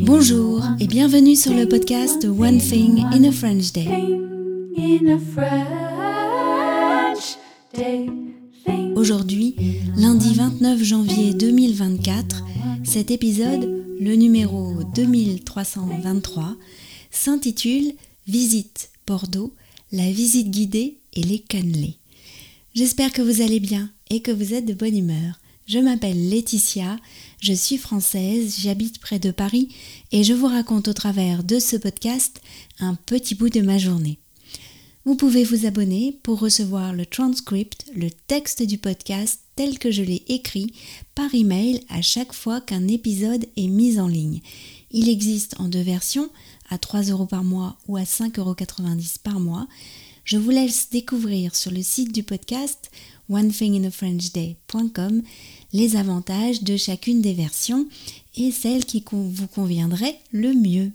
Bonjour et bienvenue sur le podcast One Thing in a French Day. Aujourd'hui, lundi 29 janvier 2024, cet épisode, le numéro 2323, s'intitule Visite Bordeaux, la visite guidée et les cannelés. J'espère que vous allez bien et que vous êtes de bonne humeur. Je m'appelle Laetitia, je suis française, j'habite près de Paris et je vous raconte au travers de ce podcast un petit bout de ma journée. Vous pouvez vous abonner pour recevoir le transcript, le texte du podcast tel que je l'ai écrit par email à chaque fois qu'un épisode est mis en ligne. Il existe en deux versions, à 3 euros par mois ou à 5,90 euros par mois. Je vous laisse découvrir sur le site du podcast onethinginafrenchday.com les avantages de chacune des versions et celle qui vous conviendrait le mieux.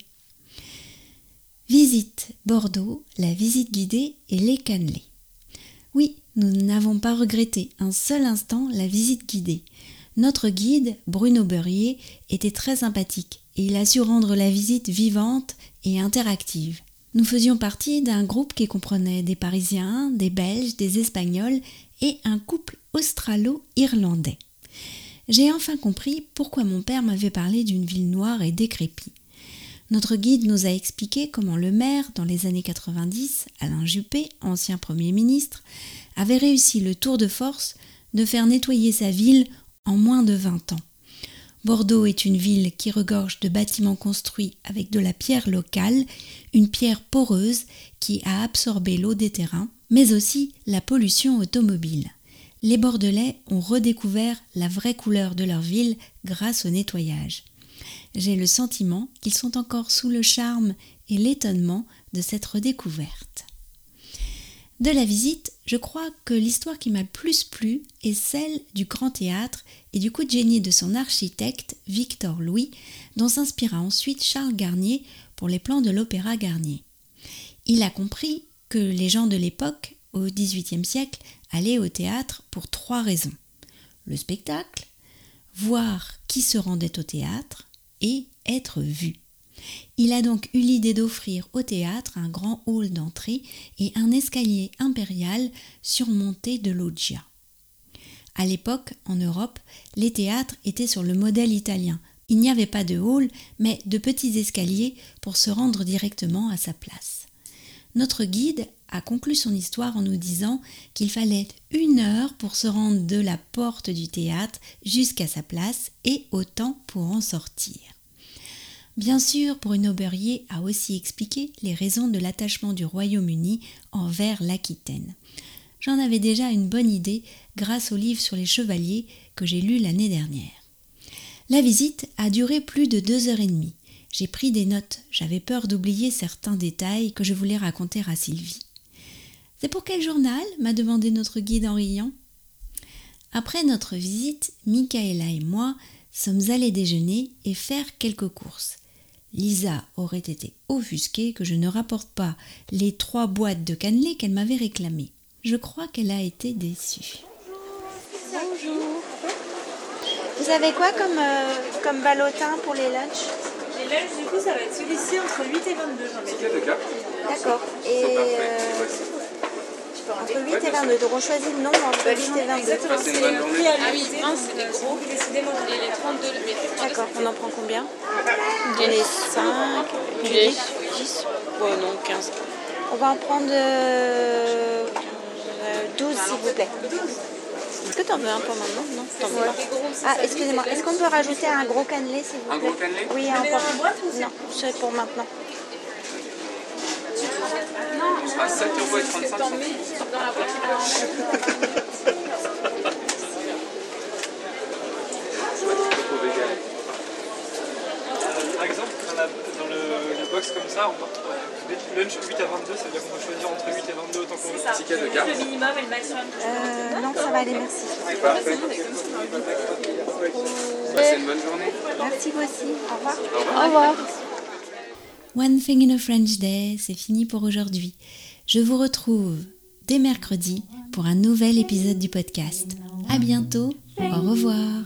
Visite Bordeaux, la visite guidée et les cannelés. Oui, nous n'avons pas regretté un seul instant la visite guidée. Notre guide, Bruno Beurrier, était très sympathique et il a su rendre la visite vivante et interactive. Nous faisions partie d'un groupe qui comprenait des Parisiens, des Belges, des Espagnols et un couple australo-irlandais. J'ai enfin compris pourquoi mon père m'avait parlé d'une ville noire et décrépite. Notre guide nous a expliqué comment le maire, dans les années 90, Alain Juppé, ancien Premier ministre, avait réussi le tour de force de faire nettoyer sa ville en moins de 20 ans. Bordeaux est une ville qui regorge de bâtiments construits avec de la pierre locale, une pierre poreuse qui a absorbé l'eau des terrains, mais aussi la pollution automobile. Les Bordelais ont redécouvert la vraie couleur de leur ville grâce au nettoyage. J'ai le sentiment qu'ils sont encore sous le charme et l'étonnement de cette redécouverte. De la visite, je crois que l'histoire qui m'a le plus plu est celle du Grand Théâtre et du coup de génie de son architecte Victor Louis, dont s'inspira ensuite Charles Garnier pour les plans de l'Opéra Garnier. Il a compris que les gens de l'époque, au XVIIIe siècle, allaient au théâtre pour trois raisons. Le spectacle, voir qui se rendait au théâtre et être vu. Il a donc eu l'idée d'offrir au théâtre un grand hall d'entrée et un escalier impérial surmonté de loggia. À l'époque, en Europe, les théâtres étaient sur le modèle italien. Il n'y avait pas de hall, mais de petits escaliers pour se rendre directement à sa place. Notre guide a conclu son histoire en nous disant qu'il fallait une heure pour se rendre de la porte du théâtre jusqu'à sa place et autant pour en sortir. Bien sûr, Bruno Beurrier a aussi expliqué les raisons de l'attachement du Royaume-Uni envers l'Aquitaine. J'en avais déjà une bonne idée grâce au livre sur les chevaliers que j'ai lu l'année dernière. La visite a duré plus de deux heures et demie. J'ai pris des notes, j'avais peur d'oublier certains détails que je voulais raconter à Sylvie. C'est pour quel journal m'a demandé notre guide en riant. Après notre visite, Michaela et moi sommes allés déjeuner et faire quelques courses. Lisa aurait été offusquée que je ne rapporte pas les trois boîtes de cannelés qu'elle m'avait réclamées. Je crois qu'elle a été déçue. Bonjour. Vous avez quoi comme, euh, comme ballotin pour les lunchs? Les lunchs, du coup, ça va être celui-ci entre 8 et 22, j'en mets D'accord. Et euh, entre 8 et 22. Donc on choisit le nom entre 8 et 22. Exactement, c'est les prix à l'unité. c'est des gros. Décidément, j'en ai les 32. D'accord. On en prend combien J'en ai 5. 10 10 Ouais, non, 15. On va en prendre euh, 12 s'il vous plaît. Est-ce que tu en veux un pour maintenant Non, t'en veux pas. Ah, excusez-moi. Est-ce qu'on peut rajouter un gros cannelé s'il vous plaît Un gros cannelé Oui, un ou Non, c'est pour maintenant. On sera à 7 euros et 35 T'en centimes. mets dans la boîte. Par exemple, dans, la- dans le, le box comme ça, on part lunch 8 à 22, ça veut dire qu'on peut choisir entre 8 et 22 autant qu'on veut. C'est ça. Ticket de le minimum et le maximum. Euh, non, ça va aller, merci. Parfait. Passez une bonne journée. Merci aussi. Au revoir. Au revoir. Au revoir. One Thing in a French Day, c'est fini pour aujourd'hui. Je vous retrouve dès mercredi pour un nouvel épisode du podcast. À bientôt. Au revoir.